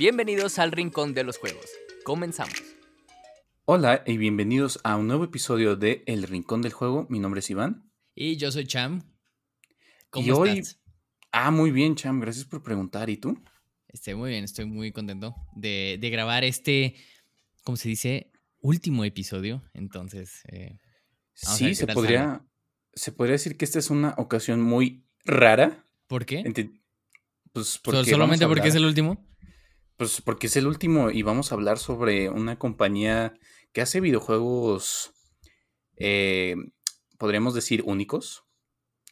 Bienvenidos al Rincón de los Juegos. Comenzamos. Hola y bienvenidos a un nuevo episodio de El Rincón del Juego. Mi nombre es Iván. Y yo soy Cham. ¿Cómo y hoy... estás? Ah, muy bien, Cham. Gracias por preguntar. ¿Y tú? Estoy muy bien, estoy muy contento de, de grabar este, ¿cómo se dice? Último episodio. Entonces, eh, Sí, se podría, sale. se podría decir que esta es una ocasión muy rara. ¿Por qué? Pues ¿Sol- porque ¿Solamente porque es el último? Pues porque es el último y vamos a hablar sobre una compañía que hace videojuegos, eh, podríamos decir, únicos.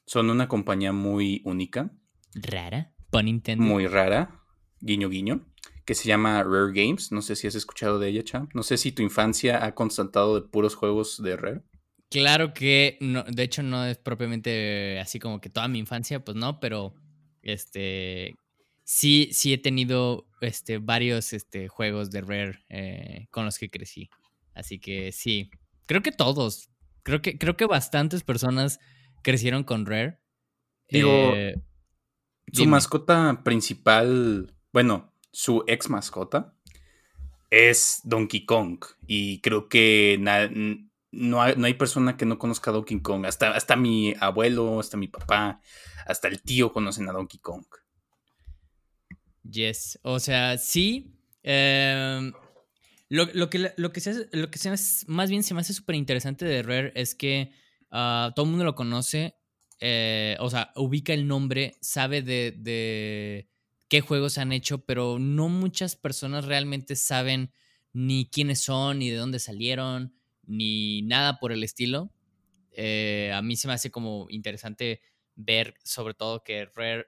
Son una compañía muy única, Rara. Pun intended. muy rara, guiño guiño, que se llama Rare Games. No sé si has escuchado de ella, Champ. No sé si tu infancia ha constatado de puros juegos de Rare. Claro que, no, de hecho, no es propiamente así como que toda mi infancia, pues no, pero este sí, sí he tenido este, varios este, juegos de Rare eh, con los que crecí. Así que sí, creo que todos, creo que, creo que bastantes personas crecieron con Rare. Digo, Eh, Su dime. mascota principal, bueno, su ex mascota es Donkey Kong. Y creo que na- no, hay, no hay persona que no conozca a Donkey Kong. Hasta, hasta mi abuelo, hasta mi papá, hasta el tío conocen a Donkey Kong. Yes, o sea, sí. em, lo, lo que, lo que se lo que se más bien se me hace súper interesante de Rare es que ah, todo el mundo lo conoce, eh, o sea, ubica el nombre, sabe de, de qué juegos han hecho, pero no muchas personas realmente saben ni quiénes son, ni de dónde salieron, ni nada por el estilo. Eh, a mí se me hace como interesante ver sobre todo que Rare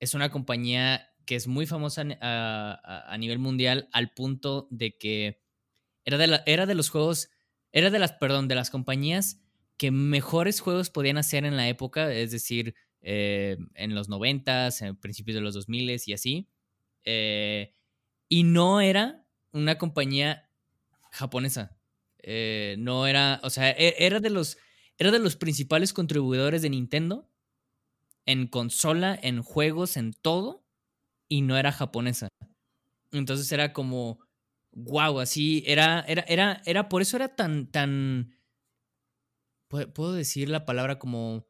es una compañía que es muy famosa a, nivel mundial al punto de que era de, era de los juegos, era de las, perdón, de las compañías que mejores juegos podían hacer en la época, es decir, eh, en los 90s, en principios de los 2000 y así. Eh, y no era una compañía japonesa. Eh, no era, o sea, e- era de los, era de los principales contribuidores de Nintendo en consola, en juegos, en todo, y no era japonesa. Entonces era como, wow, así, era, era, era, era, por eso era tan, tan, pu- puedo decir la palabra como,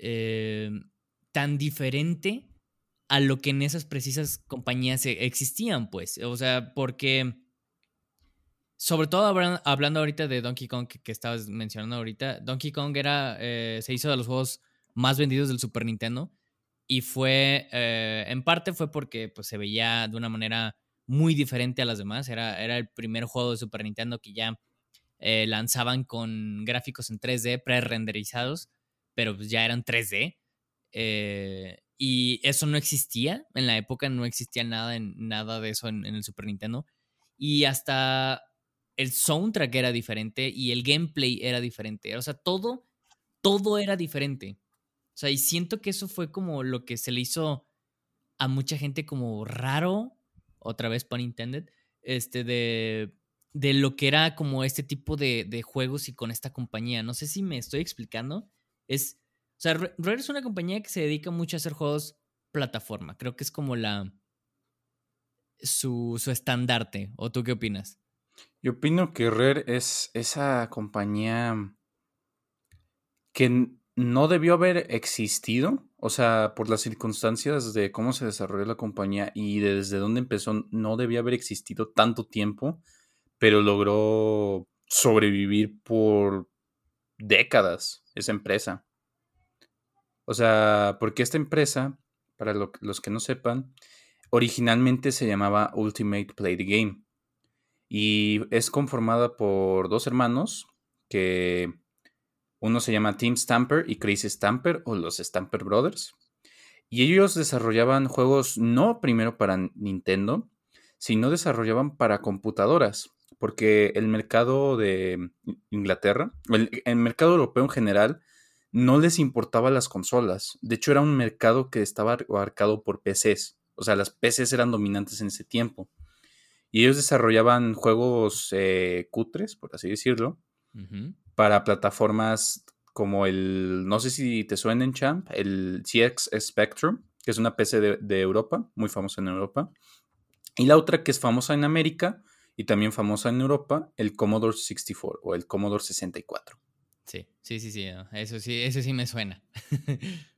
eh, tan diferente a lo que en esas precisas compañías e- existían, pues. O sea, porque, sobre todo hablan- hablando ahorita de Donkey Kong que, que estabas mencionando ahorita, Donkey Kong era, eh, se hizo de los juegos más vendidos del Super Nintendo y fue, eh, en parte fue porque pues, se veía de una manera muy diferente a las demás. Era, era el primer juego de Super Nintendo que ya eh, lanzaban con gráficos en 3D pre-renderizados, pero pues ya eran 3D. eh, y eso no existía en la época, no existía nada, en, nada de eso en, en el Super Nintendo. Y hasta el soundtrack era diferente y el gameplay era diferente. O sea, todo, todo era diferente. O sea, y siento que eso fue como lo que se le hizo a mucha gente como raro, otra vez pun intended, este, de, de lo que era como este tipo de, de juegos y con esta compañía. No sé si me estoy explicando. Es, o sea, Ra- Rare es una compañía que se dedica mucho a hacer juegos plataforma. Creo que es como la, su, su estandarte. ¿O tú qué opinas? Yo opino que Rare es esa compañía que no debió haber existido, o sea, por las circunstancias de cómo se desarrolló la compañía y de desde dónde empezó, no debía haber existido tanto tiempo, pero logró sobrevivir por décadas esa empresa. O sea, porque esta empresa, para lo- los que no sepan, originalmente se llamaba Ultimate Play the Game y es conformada por dos hermanos que uno se llama Tim Stamper y Chris Stamper o los Stamper Brothers. Y ellos desarrollaban juegos no primero para Nintendo, sino desarrollaban para computadoras, porque el mercado de Inglaterra, el, mercado europeo en general, no les importaba las consolas. De hecho, era un mercado que estaba abarcado por PCs. O sea, las PCs eran dominantes en ese tiempo. Y ellos desarrollaban juegos eh, cutres, por así decirlo, para plataformas como el, no sé si te suena Champ, el CX Spectrum, que es una PC de, de, Europa, muy famosa en Europa. Y la otra que es famosa en América y también famosa en Europa, el Commodore 64 o el Commodore 64. Sí, sí, sí, sí, eso sí, eso sí me suena.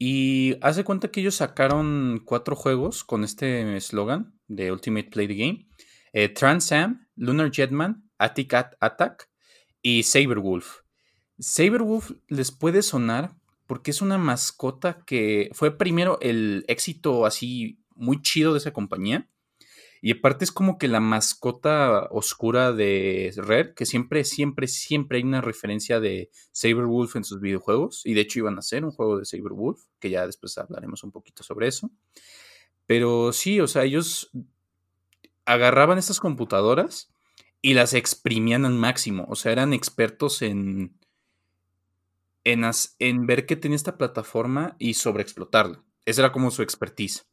y hace cuenta que ellos sacaron cuatro juegos con este eslogan de Ultimate Play the Game. Eh, Trans Am, Lunar Jetman, Attic Attack y Saberwolf. Saberwolf les puede sonar porque es una mascota que fue primero el éxito así muy chido de esa compañía. Y aparte es como que la mascota oscura de Rare, que siempre, siempre, siempre hay una referencia de Saberwolf en sus videojuegos. Y de hecho iban a hacer un juego de Saberwolf, que ya después hablaremos un poquito sobre eso. Pero sí, o sea, ellos agarraban estas computadoras y las exprimían al máximo. O sea, eran expertos en, en, en ver que tenía esta plataforma y sobreexplotarla. Esa era como su expertise.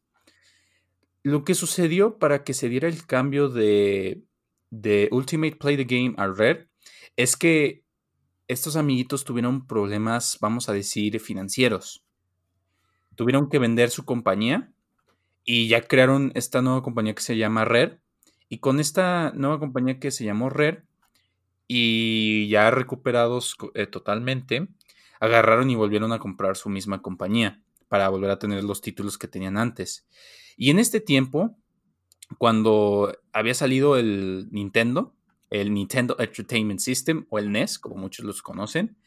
Lo que sucedió para que se diera el cambio de, de Ultimate Play the Game a Rare es que estos amiguitos tuvieron problemas, vamos a decir, financieros. Tuvieron que vender su compañía y ya crearon esta nueva compañía que se llama Rare. Y con esta nueva compañía que se llamó Rare y ya recuperados eh, totalmente, agarraron y volvieron a comprar su misma compañía para volver a tener los títulos que tenían antes. Y en este tiempo, cuando había salido el Nintendo, el Nintendo Entertainment System o el NES, como muchos los conocen,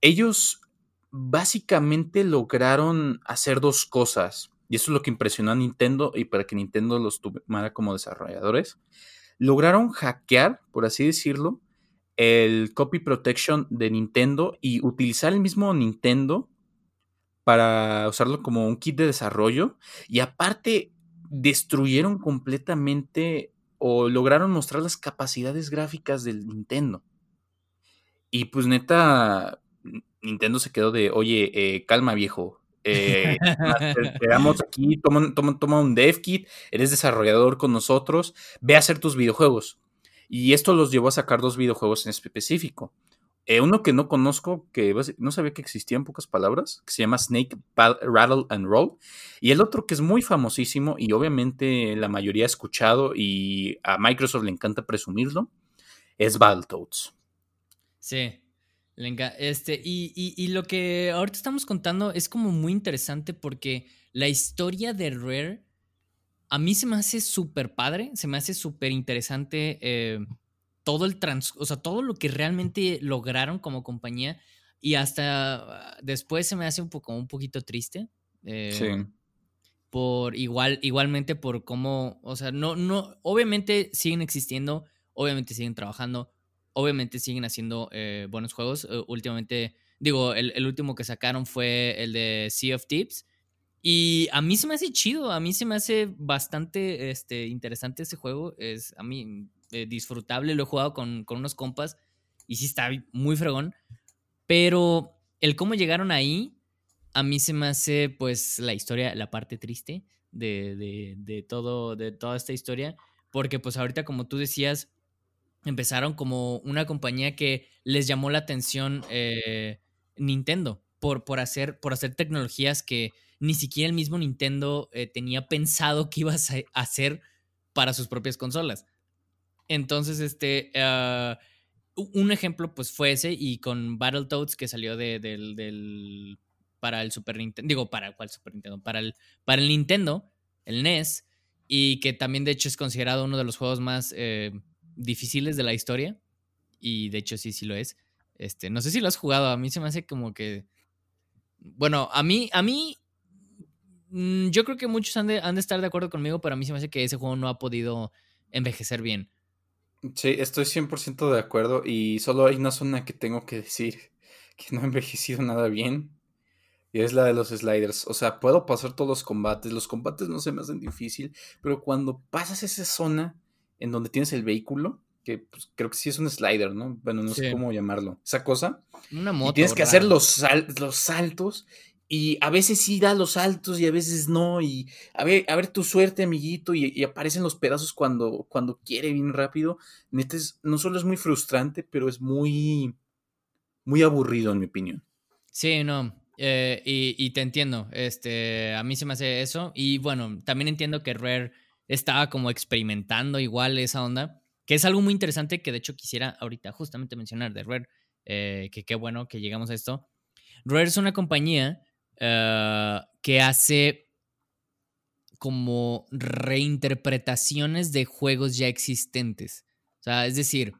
ellos básicamente lograron hacer dos cosas. Y eso es lo que impresionó a Nintendo y para que Nintendo los tomara como desarrolladores. Lograron hackear, por así decirlo, el copy protection de Nintendo y utilizar el mismo Nintendo para usarlo como un kit de desarrollo y aparte destruyeron completamente o lograron mostrar las capacidades gráficas del Nintendo. Y pues neta, Nintendo se quedó de, oye, eh, calma viejo, eh, quedamos aquí, toma, toma, toma un dev kit, eres desarrollador con nosotros, ve a hacer tus videojuegos. Y esto los llevó a sacar dos videojuegos en específico. Eh, uno que no conozco, que no sabía que existía en pocas palabras, que se llama Snake Rattle and Roll. Y el otro que es muy famosísimo y obviamente la mayoría ha escuchado y a Microsoft le encanta presumirlo, es Battletoads. Sí, este, y, y, lo que ahorita estamos contando es como muy interesante porque la historia de Rare a mí se me hace súper padre, se me hace súper interesante. Eh, todo el trans, o sea, todo lo que realmente lograron como compañía y hasta después se me hace un poco un poquito triste. Eh, sí. Por igual, igualmente por cómo, o sea, no, no, obviamente siguen existiendo, obviamente siguen trabajando, obviamente siguen haciendo eh, buenos juegos. Eh, últimamente, digo, el, el, último que sacaron fue el de Sea of Tips. Y a mí se me hace chido, a mí se me hace bastante este, interesante ese juego. Es, a mí eh, disfrutable, lo he jugado con, unos compas y sí está muy fregón, pero el cómo llegaron ahí, a mí se me hace pues la historia, la parte triste de, de, todo, de toda esta historia, porque pues ahorita como tú decías, empezaron como una compañía que les llamó la atención eh, Nintendo por, por, hacer, por hacer tecnologías que ni siquiera el mismo Nintendo eh, tenía pensado que iba a hacer para sus propias consolas. Entonces, este, ah, un ejemplo pues fue ese y con Battletoads que salió de, del, para el Super Nintendo, digo, para cuál Super Nintendo, para el, para el Nintendo, el NES, y que también de hecho es considerado uno de los juegos más eh, difíciles de la historia, y de hecho sí, sí lo es. Este, no sé si lo has jugado, a mí se me hace como que, bueno, a mí, a mí, mm, yo creo que muchos han de, han de estar de acuerdo conmigo, pero a mí se me hace que ese juego no ha podido envejecer bien. Sí, estoy 100% de acuerdo y solo hay una zona que tengo que decir que no ha envejecido nada bien, Y es la de los sliders. O sea, puedo pasar todos los combates. Los combates no se me hacen difícil. Pero cuando pasas esa zona en donde tienes el vehículo, que pues, creo que sí es un slider, ¿no? Bueno, no sé cómo llamarlo. Esa cosa. Una moto. Y tienes que hacer los, los saltos. Y a veces sí da los saltos y a veces no. Y a ver, a ver tu suerte, amiguito. Y, aparecen los pedazos cuando, cuando quiere bien rápido. Neta, no solo es muy frustrante, pero es muy, muy aburrido, en mi opinión. Sí, no. Eh, y, te entiendo. Este, a mí se me hace eso. Y bueno, también entiendo que Rare estaba como experimentando igual esa onda. Que es algo muy interesante que de hecho quisiera ahorita justamente mencionar de Rare. Eh, que qué bueno que llegamos a esto. Rare es una compañía eh, que hace como reinterpretaciones de juegos ya existentes. O sea, es decir,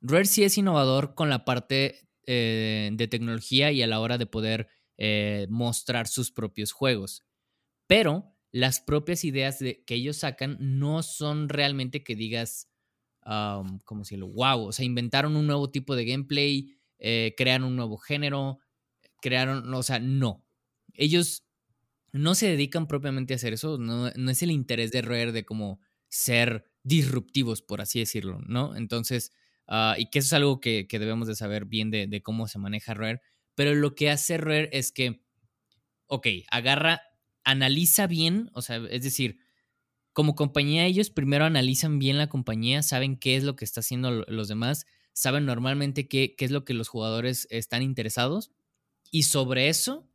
Rare sí es innovador con la parte de tecnología y a la hora de poder eh, mostrar sus propios juegos. Pero las propias ideas de, que ellos sacan no son realmente que digas, como si lo wow, o sea, inventaron un nuevo tipo de gameplay, eh, crearon un nuevo género, crearon, o sea, no. Ellos no se dedican propiamente a hacer eso, no, es el interés de Rare de como ser disruptivos, por así decirlo, ¿no? Entonces, ah, y que eso es algo que, debemos de saber bien de, de, cómo se maneja Rare, pero lo que hace Rare es que, ok, agarra, analiza bien, o sea, es decir, como compañía ellos primero analizan bien la compañía, saben qué es lo que está haciendo los demás, saben normalmente qué, qué es lo que los jugadores están interesados y sobre eso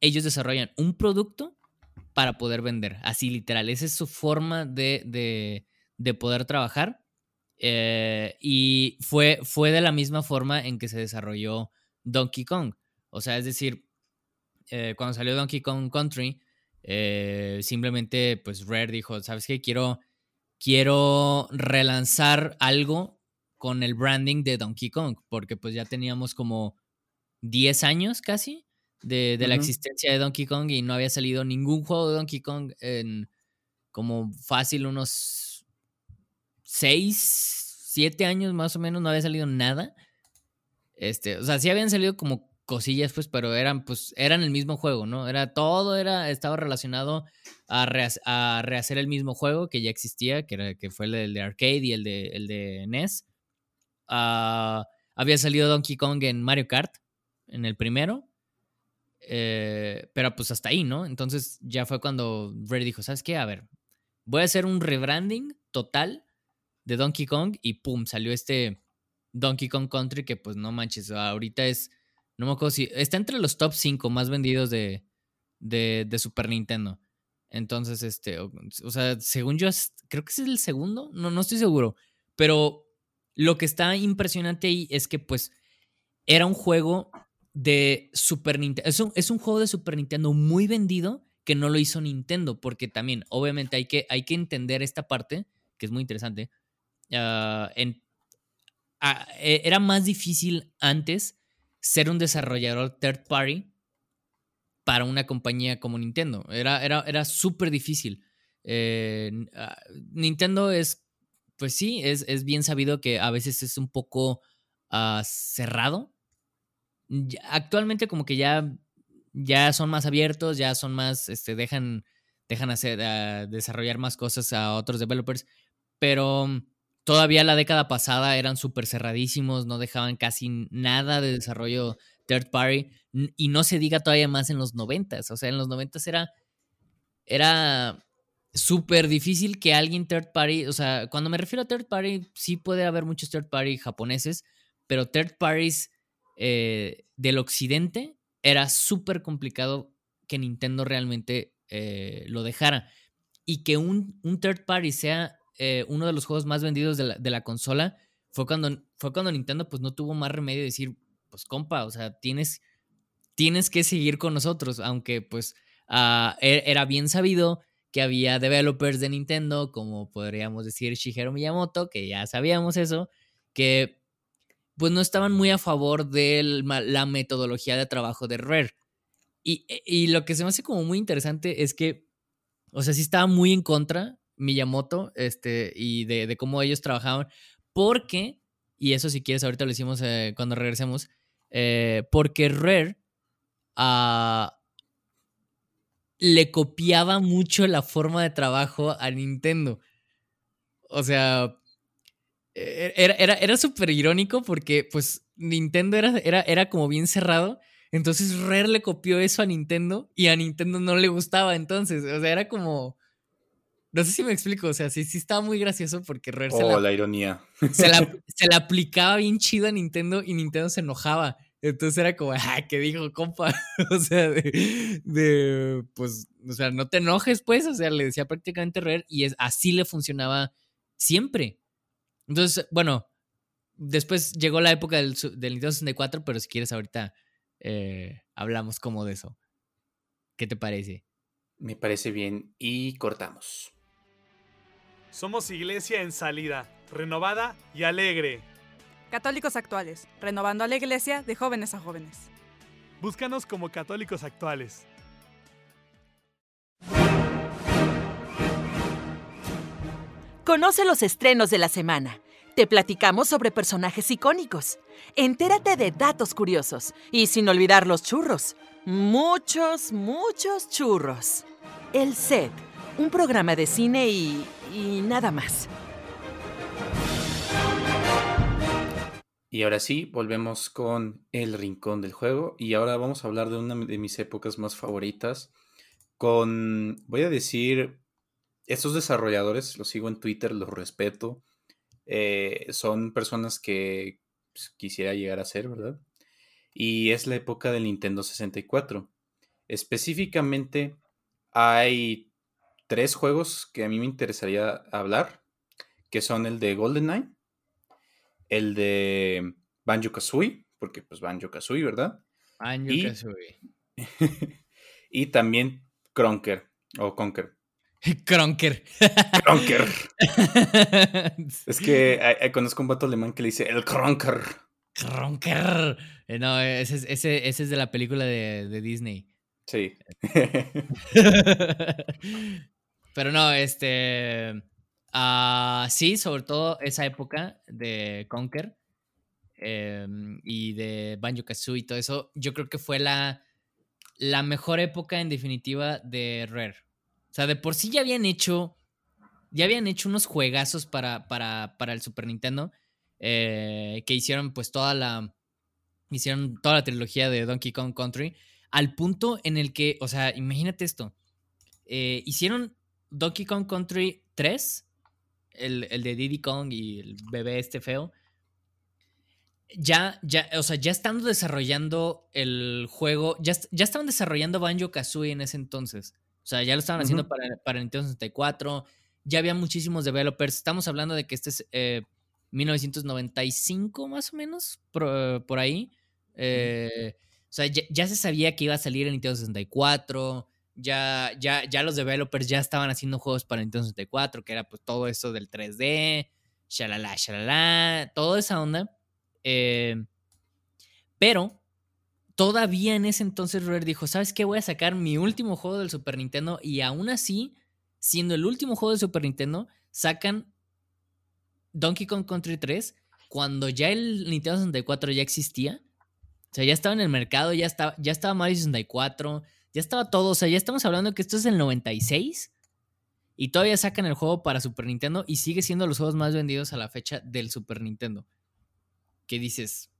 ellos desarrollan un producto para poder vender. Así literal, esa es su forma de, de, poder trabajar. Eh, y fue, fue de la misma forma en que se desarrolló Donkey Kong. O sea, es decir, eh, cuando salió Donkey Kong Country, eh, simplemente pues Rare dijo, ¿sabes qué? Quiero, quiero relanzar algo con el branding de Donkey Kong, porque pues ya teníamos como 10 años casi de, la existencia de Donkey Kong y no había salido ningún juego de Donkey Kong en como fácil unos 6, 7 años más o menos, no había salido nada. Este, o sea, sí habían salido como cosillas, pues, pero eran, pues, eran el mismo juego, ¿no? Era todo, era, estaba relacionado a, rehacer el mismo juego que ya existía, que, era, que fue el de, arcade y el de, el de NES. Ah, había salido Donkey Kong en Mario Kart, en el primero. Eh, pero pues hasta ahí, ¿no? Entonces ya fue cuando Ray dijo, ¿sabes qué? A ver, voy a hacer un rebranding total de Donkey Kong y pum, salió este Donkey Kong Country que pues no manches, ahorita es, no me acuerdo si, está entre los top 5 más vendidos de, de, Super Nintendo. Entonces, este, o, sea, según yo, creo que es el segundo, no, no estoy seguro, pero lo que está impresionante ahí es que pues era un juego de Super Nintendo, es un, es un juego de Super Nintendo muy vendido que no lo hizo Nintendo, porque también, obviamente, hay que, hay que entender esta parte, que es muy interesante. Uh, en, e, era más difícil antes ser un desarrollador third party para una compañía como Nintendo. Era, era, era súper difícil. Eh, ah, Nintendo es, pues sí, es, es, bien sabido que a veces es un poco ah, cerrado. Actualmente como que ya, ya son más abiertos, ya son más, este, dejan, dejan hacer, ah, desarrollar más cosas a otros developers, pero Todavía la década pasada eran súper cerradísimos, no dejaban casi nada de desarrollo third party y no se diga todavía más en los noventas. O sea, en los noventas era, era súper difícil que alguien third party, o sea, cuando me refiero a third party, sí puede haber muchos third party japoneses, pero third parties eh, del occidente era súper complicado que Nintendo realmente eh, lo dejara. Y que un, un third party sea eh, uno de los juegos más vendidos de la, consola, fue cuando, fue cuando Nintendo pues no tuvo más remedio de decir, pues compa, o sea, tienes, tienes que seguir con nosotros, aunque pues ah, e, era bien sabido que había developers de Nintendo, como podríamos decir Shigeru Miyamoto, que ya sabíamos eso, que pues no estaban muy a favor de la metodología de trabajo de Rare. Y, y, lo que se me hace como muy interesante es que, o sea, sí estaba muy en contra Miyamoto este, y de, cómo ellos trabajaban, porque, y eso si quieres ahorita lo hicimos eh, cuando regresemos, eh, porque Rare, ah, le copiaba mucho la forma de trabajo a Nintendo. O sea, e-, era, era, era súper irónico porque pues Nintendo era, era, era como bien cerrado. Entonces Rare le copió eso a Nintendo y a Nintendo no le gustaba entonces. O sea, era como... No sé si me explico, o sea, sí, sí estaba muy gracioso porque Rare se, oh, la, ironía. Se, la, se la aplicaba bien chido a Nintendo y Nintendo se enojaba. Entonces era como, ah, ¿qué dijo, compa? o sea, de, pues, o sea, no te enojes, pues, o sea, le decía prácticamente Rare y es, así le funcionaba siempre. Entonces, bueno, después llegó la época del, del Nintendo 64, pero si quieres ahorita eh, hablamos como de eso. ¿Qué te parece? Me parece bien y cortamos. Somos iglesia en salida, renovada y alegre. Católicos actuales, renovando a la iglesia de jóvenes a jóvenes. Búscanos como católicos actuales. Conoce los estrenos de la semana. Te platicamos sobre personajes icónicos. Entérate de datos curiosos. Y sin olvidar los churros. Muchos, muchos churros. El Set, un programa de cine y, y nada más. Y ahora sí, volvemos con el rincón del juego. Y ahora vamos a hablar de una de mis épocas más favoritas. Con, voy a decir, estos desarrolladores, los sigo en Twitter, los respeto. Eh, son personas que pues, quisiera llegar a ser, ¿verdad? Y es la época del Nintendo 64. Específicamente hay tres juegos que a mí me interesaría hablar, que son el de GoldenEye, el de Banjo Kazooie, porque pues Banjo Kazooie, ¿verdad? Banjo Kazooie. y también Kronker o Conker. Kronker. Kronker. es que conozco un vato alemán que le dice el Kronker. Kronker. Eh, no, ese, ese, es de la película de, Disney. Sí. Pero no, este. Uh, sí, sobre todo esa época de Conker em, y de Banjo Kazooie y todo eso, yo creo que fue la, la mejor época en definitiva de Rare. O sea, de por sí ya habían hecho. Ya habían hecho unos juegazos para, para, para el Super Nintendo. Eh, que hicieron pues toda la. Hicieron toda la trilogía de Donkey Kong Country. Al punto en el que. O sea, imagínate esto. Eh, hicieron Donkey Kong Country 3. El, el, de Diddy Kong y el bebé este feo. Ya, ya, o sea, ya estando desarrollando el juego. Ya, ya estaban desarrollando Banjo Kazooie en ese entonces. O sea, ya lo estaban haciendo para, para Nintendo 64. Ya había muchísimos developers. Estamos hablando de que este es 1995 eh, más o menos, por, ahí. Eh, o sea, ya, se sabía que iba a salir en Nintendo 64. Ya, ya, ya los developers ya estaban haciendo juegos para Nintendo 64, que era pues todo eso del 3D, shalala, shalala, toda esa onda. Eh, pero todavía en ese entonces Rare dijo, ¿sabes qué? Voy a sacar mi último juego del Super Nintendo y aún así, siendo el último juego del Super Nintendo, sacan Donkey Kong Country 3 cuando ya el Nintendo 64 ya existía. O sea, ya estaba en el mercado, ya estaba, ya estaba Mario 64, ya estaba todo. O sea, ya estamos hablando que esto es el 96 y todavía sacan el juego para Super Nintendo y sigue siendo los juegos más vendidos a la fecha del Super Nintendo. ¿Qué dices?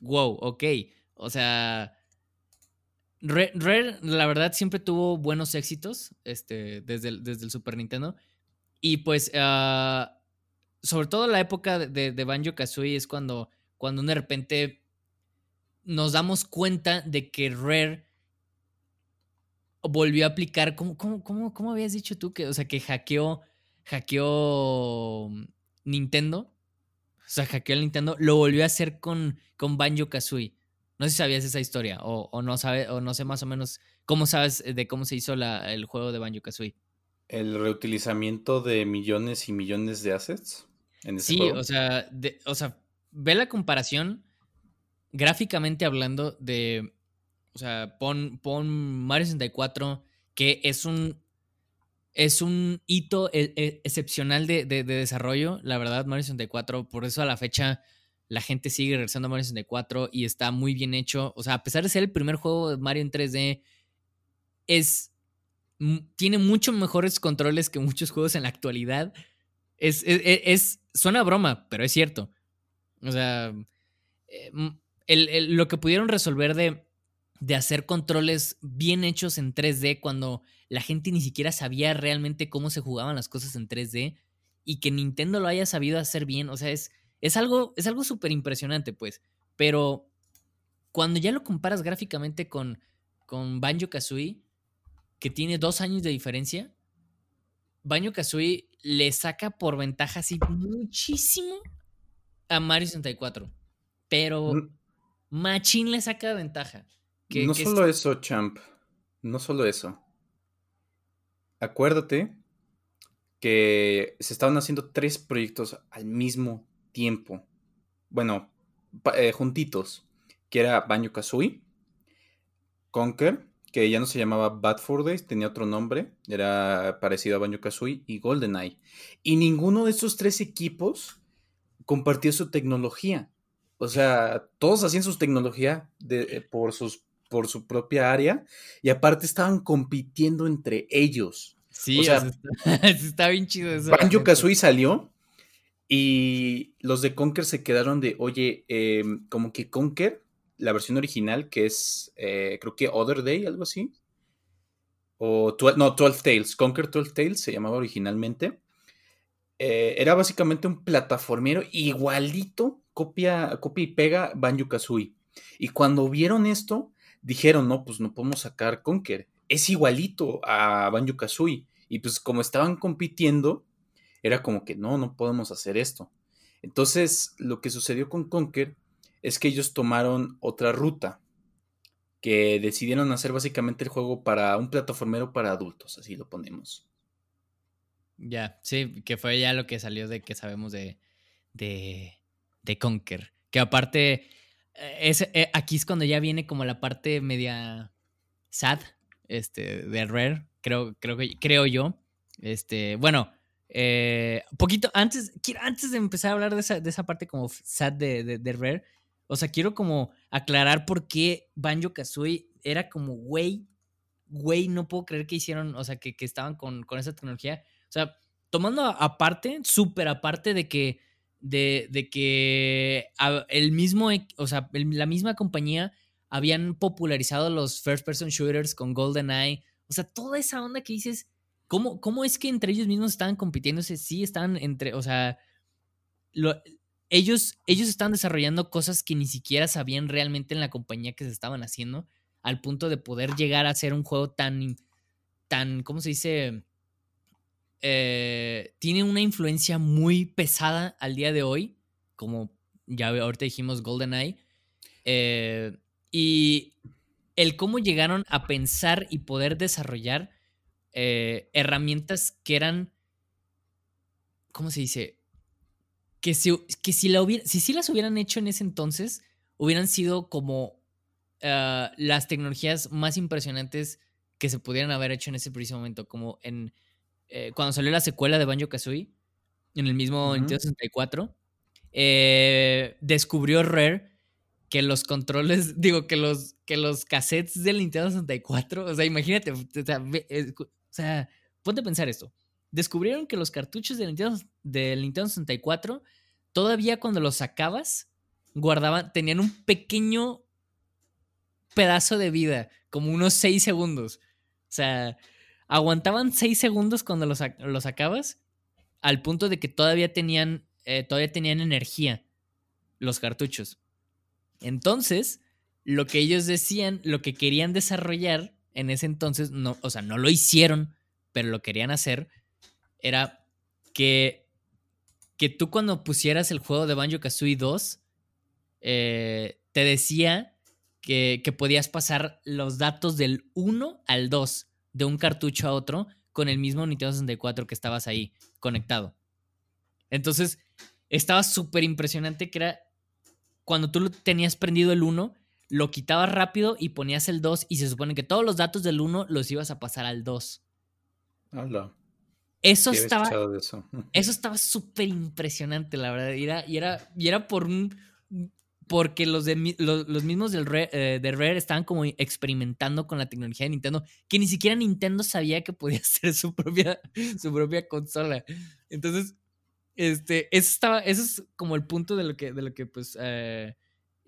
Wow, ok. O sea, Rare, la verdad, siempre tuvo buenos éxitos este, desde, el, desde el Super Nintendo. Y pues, ah, sobre todo la época de, de Banjo Kazooie es cuando, cuando de repente nos damos cuenta de que Rare volvió a aplicar. ¿Cómo, cómo, cómo, cómo habías dicho tú? Que, o sea, que hackeó, hackeó Nintendo. O sea, hackeó el Nintendo. Lo volvió a hacer con, con Banjo Kazooie. No sé si sabías esa historia o, no sabe, o no sé más o menos cómo sabes de cómo se hizo el juego de Banjo Kazooie. El reutilizamiento de millones y millones de assets en ese sí, o sea, o sea, ve la comparación gráficamente hablando de, o sea, pon, pon Mario 64 que es un es un hito e, e, excepcional de, de, desarrollo, la verdad, Mario 64, por eso a la fecha la gente sigue regresando a Mario 64 y está muy bien hecho. O sea, a pesar de ser el primer juego de Mario en 3D, es tiene mucho mejores controles que muchos juegos en la actualidad. Es, es, es suena broma, pero es cierto. O sea, eh, lo que pudieron resolver de, de hacer controles bien hechos en 3D cuando la gente ni siquiera sabía realmente cómo se jugaban las cosas en 3D y que Nintendo lo haya sabido hacer bien, o sea, es, es algo es algo súper impresionante, pues. Pero cuando ya lo comparas gráficamente con, con Banjo Kazooie, que tiene dos años de diferencia, Banjo Kazooie le saca por ventaja así muchísimo a Mario 64. Pero Machine le saca ventaja. No solo eso, champ. No solo eso. Acuérdate que se estaban haciendo tres proyectos al mismo tiempo. Bueno, eh, juntitos. Que era Banjo Kazooie, Conker que ya no se llamaba Bad Fur Days, tenía otro nombre, era parecido a Banjo Kazooie y GoldenEye. Y ninguno de esos tres equipos compartía su tecnología. O sea, todos hacían su tecnología de, eh, por, sus, por su propia área y aparte estaban compitiendo entre ellos. Sí, o sea, está, bien chido eso. Banjo Kazooie salió y los de Conker se quedaron de, oye, em, como que Conker la versión original, que es, eh, creo que Other Day, algo así. O, no, 12 Tales, Conquer 12 Tales se llamaba originalmente. Eh, era básicamente un plataformero igualito, copia, copia y pega Banjo Kazooie. Y cuando vieron esto, dijeron, no, pues no podemos sacar Conquer. Es igualito a Banjo Kazooie. Y pues como estaban compitiendo, era como que no, no podemos hacer esto. Entonces, lo que sucedió con Conquer es que ellos tomaron otra ruta, que decidieron hacer básicamente el juego para un plataformero para adultos, así lo ponemos. Ya, sí, que fue ya lo que salió de que sabemos de, de, de Conker. Que aparte, es, eh, aquí es cuando ya viene como la parte media sad este, de Rare, creo, creo, creo yo. Este, bueno, eh, poquito antes, antes de empezar a hablar de esa, de esa parte como sad de, de, Rare, o sea, quiero como aclarar por qué Banjo Kazooie era como, güey, güey, no puedo creer que hicieron, o sea, que, estaban con, esa tecnología. O sea, tomando aparte, súper aparte de que, de, de que el mismo, o sea, la misma compañía habían popularizado los first person shooters con GoldenEye. O sea, toda esa onda que dices, ¿cómo, cómo es que entre ellos mismos estaban compitiéndose? Sí, estaban entre, o sea, lo, ellos, ellos están desarrollando cosas que ni siquiera sabían realmente en la compañía que se estaban haciendo, al punto de poder llegar a hacer un juego tan, tan, ¿cómo se dice? Eh, tiene una influencia muy pesada al día de hoy, como ya ahorita dijimos GoldenEye. Eh, y el cómo llegaron a pensar y poder desarrollar eh, herramientas que eran, ¿cómo se dice? que si, que si, las hubieran hecho en ese entonces, hubieran sido como ah, las tecnologías más impresionantes que se pudieran haber hecho en ese preciso momento, como en eh, cuando salió la secuela de Banjo Kazooie, en el mismo Nintendo 64, eh, descubrió Rare que los controles, digo, que los, que los cassettes del Nintendo 64, o sea, imagínate, o sea, o sea ponte a pensar esto descubrieron que los cartuchos del Nintendo, del Nintendo 64, todavía cuando los sacabas, guardaban, tenían un pequeño pedazo de vida, como unos 6 segundos. O sea, aguantaban 6 segundos cuando los, los, sacabas, al punto de que todavía tenían, eh, todavía tenían energía los cartuchos. Entonces, lo que ellos decían, lo que querían desarrollar en ese entonces, no, o sea, no lo hicieron, pero lo querían hacer, era que, que tú cuando pusieras el juego de Banjo Kazooie 2, eh, te decía que, podías pasar los datos del 1 al 2 de un cartucho a otro con el mismo Nintendo 64 que estabas ahí conectado. Entonces, estaba súper impresionante que era cuando tú tenías prendido el 1, lo quitabas rápido y ponías el 2 y se supone que todos los datos del 1 los ibas a pasar al 2. Hola. Eso estaba. Eso. estaba súper impresionante, la verdad. Y era, y era, y era por un porque los, de, los, los mismos del eh, de Rare estaban como experimentando con la tecnología de Nintendo, que ni siquiera Nintendo sabía que podía ser su propia, su propia consola. Entonces, este, eso, estaba, eso es como el punto de lo que, de lo que pues, eh,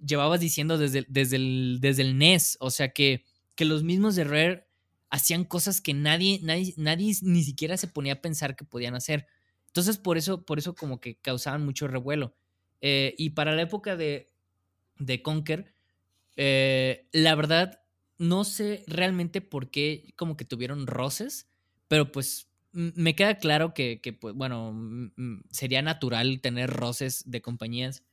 llevabas diciendo desde, desde, el, desde el NES. O sea, que, que los mismos de Rare hacían cosas que nadie, nadie, nadie ni siquiera se ponía a pensar que podían hacer. Entonces, por eso, por eso como que causaban mucho revuelo. Eh, y para la época de, de Conker, eh, la verdad, no sé realmente por qué como que tuvieron roces, pero pues me queda claro que, pues, bueno, sería natural tener roces de compañías,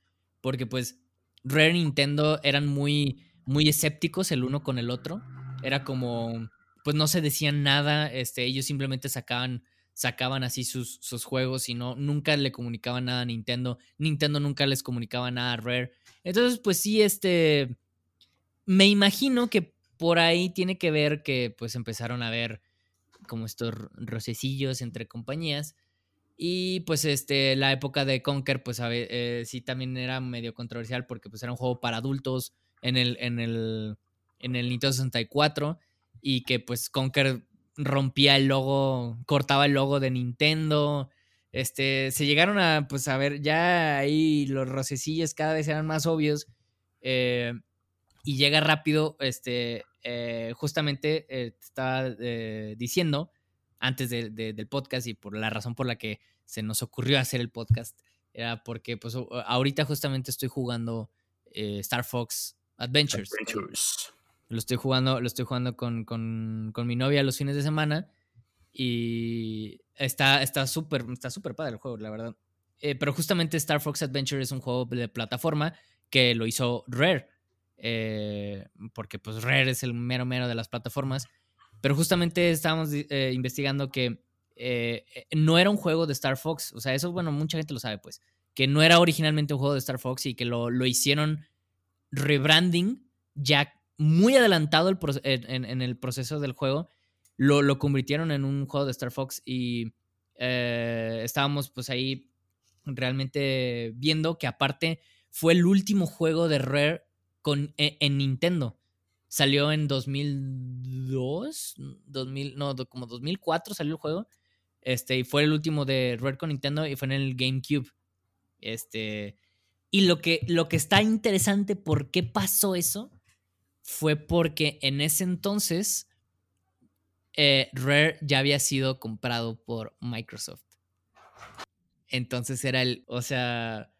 porque pues Rare y Nintendo eran muy, muy escépticos el uno con el otro. Era como, pues no se decían nada, este, ellos simplemente sacaban sacaban así sus, sus, juegos y no, nunca le comunicaban nada a Nintendo. Nintendo nunca les comunicaba nada a Rare. Entonces, pues sí, este. Me imagino que por ahí tiene que ver que pues empezaron a ver como estos rocecillos entre compañías. Y pues este, la época de Conker, pues eh, sí también era medio controversial porque pues era un juego para adultos en el, en el, en el Nintendo 64 y que pues Conker rompía el logo, cortaba el logo de Nintendo. Este, se llegaron a, pues, a ver, ya ahí los rocecillos cada vez eran más obvios. Eh, y llega rápido, este, eh, justamente eh, estaba diciendo antes del podcast y por la razón por la que se nos ocurrió hacer el podcast era porque, pues, ahorita justamente estoy jugando Star Fox Adventures. Lo estoy jugando, lo estoy jugando con, con, con mi novia los fines de semana. Y está súper está padre el juego, la verdad. Eh, pero justamente Star Fox Adventure es un juego de plataforma que lo hizo Rare. Eh, porque pues Rare es el mero mero de las plataformas. Pero justamente estábamos eh, investigando que no era un juego de Star Fox. O sea, eso, bueno, mucha gente lo sabe, pues. Que no era originalmente un juego de Star Fox y que lo, lo hicieron rebranding ya muy adelantado en, el proceso del juego. Lo, lo, convirtieron en un juego de Star Fox y eh, estábamos pues ahí realmente viendo que aparte fue el último juego de Rare con, e, en, Nintendo. Salió en 2002, 2000, no, como 2004 salió el juego. Este, y fue el último de Rare con Nintendo y fue en el GameCube. Este, y lo que, lo que está interesante, ¿por qué pasó eso? Fue porque en ese entonces eh, Rare ya había sido comprado por Microsoft. Entonces era el, o sea,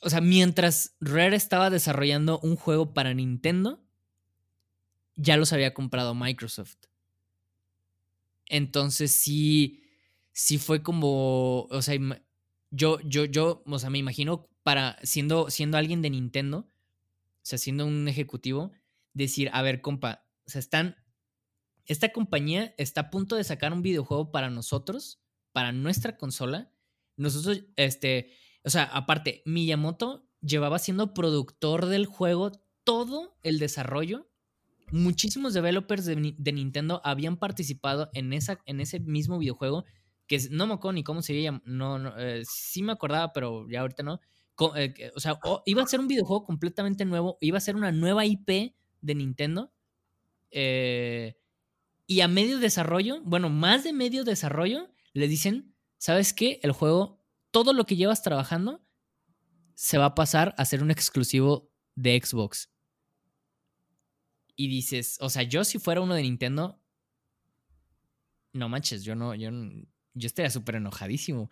o sea, mientras Rare estaba desarrollando un juego para Nintendo, ya los había comprado Microsoft. Entonces sí, sí fue como, o sea, yo, yo, yo, o sea, me imagino para siendo, siendo alguien de Nintendo, o sea, siendo un ejecutivo, decir, a ver, compa, o sea, están, esta compañía está a punto de sacar un videojuego para nosotros, para nuestra consola. Nosotros, este, o sea, aparte, Miyamoto llevaba siendo productor del juego todo el desarrollo. Muchísimos developers de, Nintendo habían participado en, esa, en ese mismo videojuego, que no me ni cómo se llama, no, no eh, sí me acordaba, pero ya ahorita no, o sea, iba a ser un videojuego completamente nuevo, iba a ser una nueva IP de Nintendo. Eh, y a medio desarrollo, bueno, más de medio desarrollo, le dicen, ¿sabes qué? El juego, todo lo que llevas trabajando, se va a pasar a ser un exclusivo de Xbox. Y dices, o sea, yo si fuera uno de Nintendo, no manches, yo no, yo, yo estaría súper enojadísimo,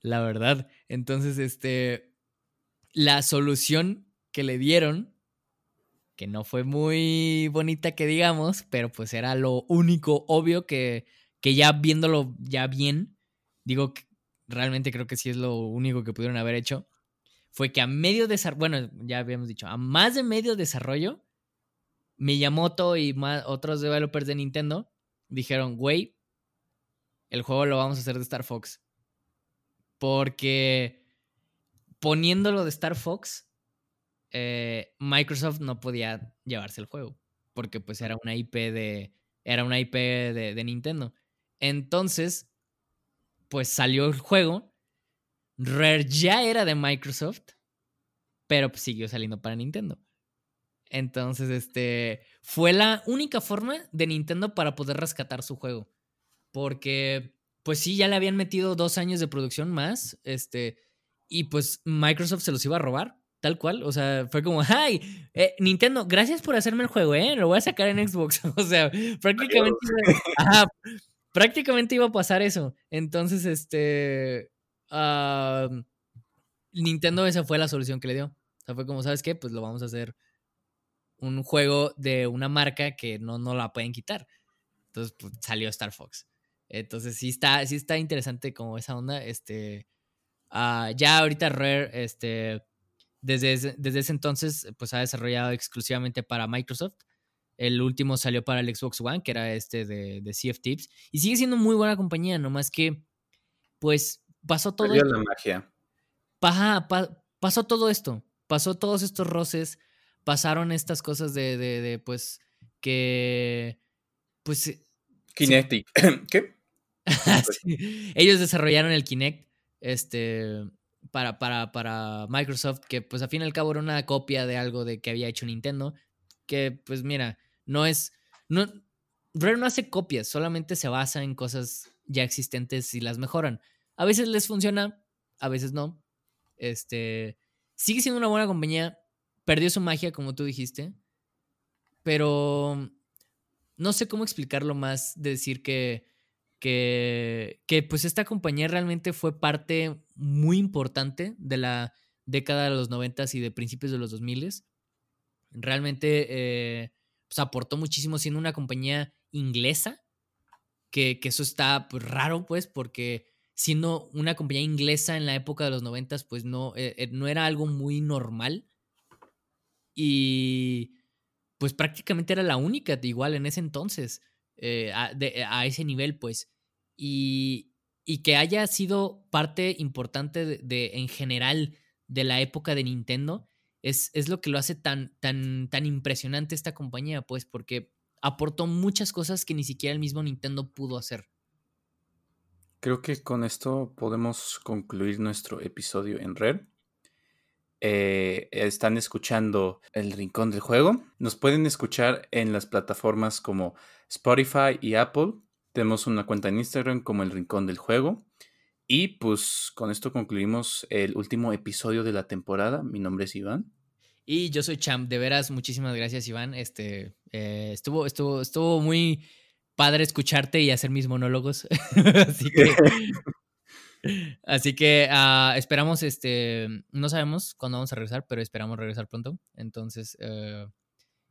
la verdad. Entonces, este, la solución que le dieron, que no fue muy bonita que digamos, pero pues era lo único obvio que, que ya viéndolo ya bien, digo que realmente creo que sí es lo único que pudieron haber hecho, fue que a medio desarrollo, bueno, ya habíamos dicho, a más de medio desarrollo, Miyamoto y más, otros developers de Nintendo dijeron, güey, el juego lo vamos a hacer de Star Fox. Porque poniéndolo de Star Fox, eh, Microsoft no podía llevarse el juego. Porque pues era una IP de. Era una IP de, Nintendo. Entonces, pues salió el juego. Rare ya era de Microsoft. pero pues, siguió saliendo para Nintendo. Entonces, este, fue la única forma de Nintendo para poder rescatar su juego. Porque, pues sí, ya le habían metido dos años de producción más, este, y pues Microsoft se los iba a robar, tal cual. O sea, fue como, ¡ay! Eh, Nintendo, gracias por hacerme el juego, ¿eh? Lo voy a sacar en Xbox. o sea, prácticamente, ajá, prácticamente iba a pasar eso. Entonces, este, ah, Nintendo esa fue la solución que le dio. O sea, fue como, ¿sabes qué? Pues lo vamos a hacer un juego de una marca que no, no la pueden quitar. Entonces pues, salió Star Fox. Entonces sí está, sí está interesante como esa onda. Este, ah, ya ahorita Rare, este, desde, ese- desde ese entonces, pues ha desarrollado exclusivamente para Microsoft. El último salió para el Xbox One, que era este de, de Sea of Tips. Y sigue siendo muy buena compañía, nomás que, pues, pasó todo Perdió esto la magia. Pa- pasó todo esto, pasó todos estos roces, pasaron estas cosas de, de, de, pues, que, pues, eh, Kinetic. ¿Qué? sí, ellos desarrollaron el Kinect, este, para, para, para Microsoft, que pues a fin y al cabo era una copia de algo de que había hecho Nintendo, que pues mira, no es, no, Rare no hace copias, solamente se basa en cosas ya existentes y las mejoran. A veces les funciona, a veces no. Este, sigue siendo una buena compañía, perdió su magia, como tú dijiste, pero no sé cómo explicarlo más de decir que, que, que pues esta compañía realmente fue parte muy importante de la década de los noventas y de principios de los 2000 Realmente eh, pues aportó muchísimo siendo una compañía inglesa, que, que eso está pues, raro pues porque siendo una compañía inglesa en la época de los noventas pues no, eh, eh, no era algo muy normal. Y pues prácticamente era la única igual en ese entonces, eh, a, ese nivel, pues. Y, y que haya sido parte importante de- en general de la época de Nintendo, es, es lo que lo hace tan, tan, tan impresionante esta compañía, pues, porque aportó muchas cosas que ni siquiera el mismo Nintendo pudo hacer. Creo que con esto podemos concluir nuestro episodio en Red. Eh, están escuchando El Rincón del Juego. Nos pueden escuchar en las plataformas como Spotify y Apple. Tenemos una cuenta en Instagram como El Rincón del Juego. Y pues con esto concluimos el último episodio de la temporada. Mi nombre es Iván. Y yo soy Champ, de veras, muchísimas gracias, Iván. Este, eh, estuvo, estuvo, estuvo muy padre escucharte y hacer mis monólogos. así que, así que ah, esperamos, este, no sabemos cuándo vamos a regresar, pero esperamos regresar pronto. Entonces, eh,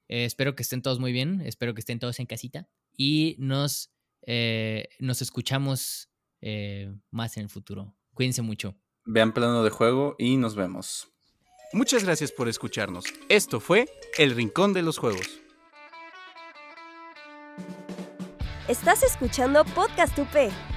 eh, espero que estén todos muy bien, espero que estén todos en casita y nos, eh, nos escuchamos eh, más en el futuro. Cuídense mucho. Vean plano de juego y nos vemos. Muchas gracias por escucharnos. Esto fue El Rincón de los Juegos. Estás escuchando Podcast UP.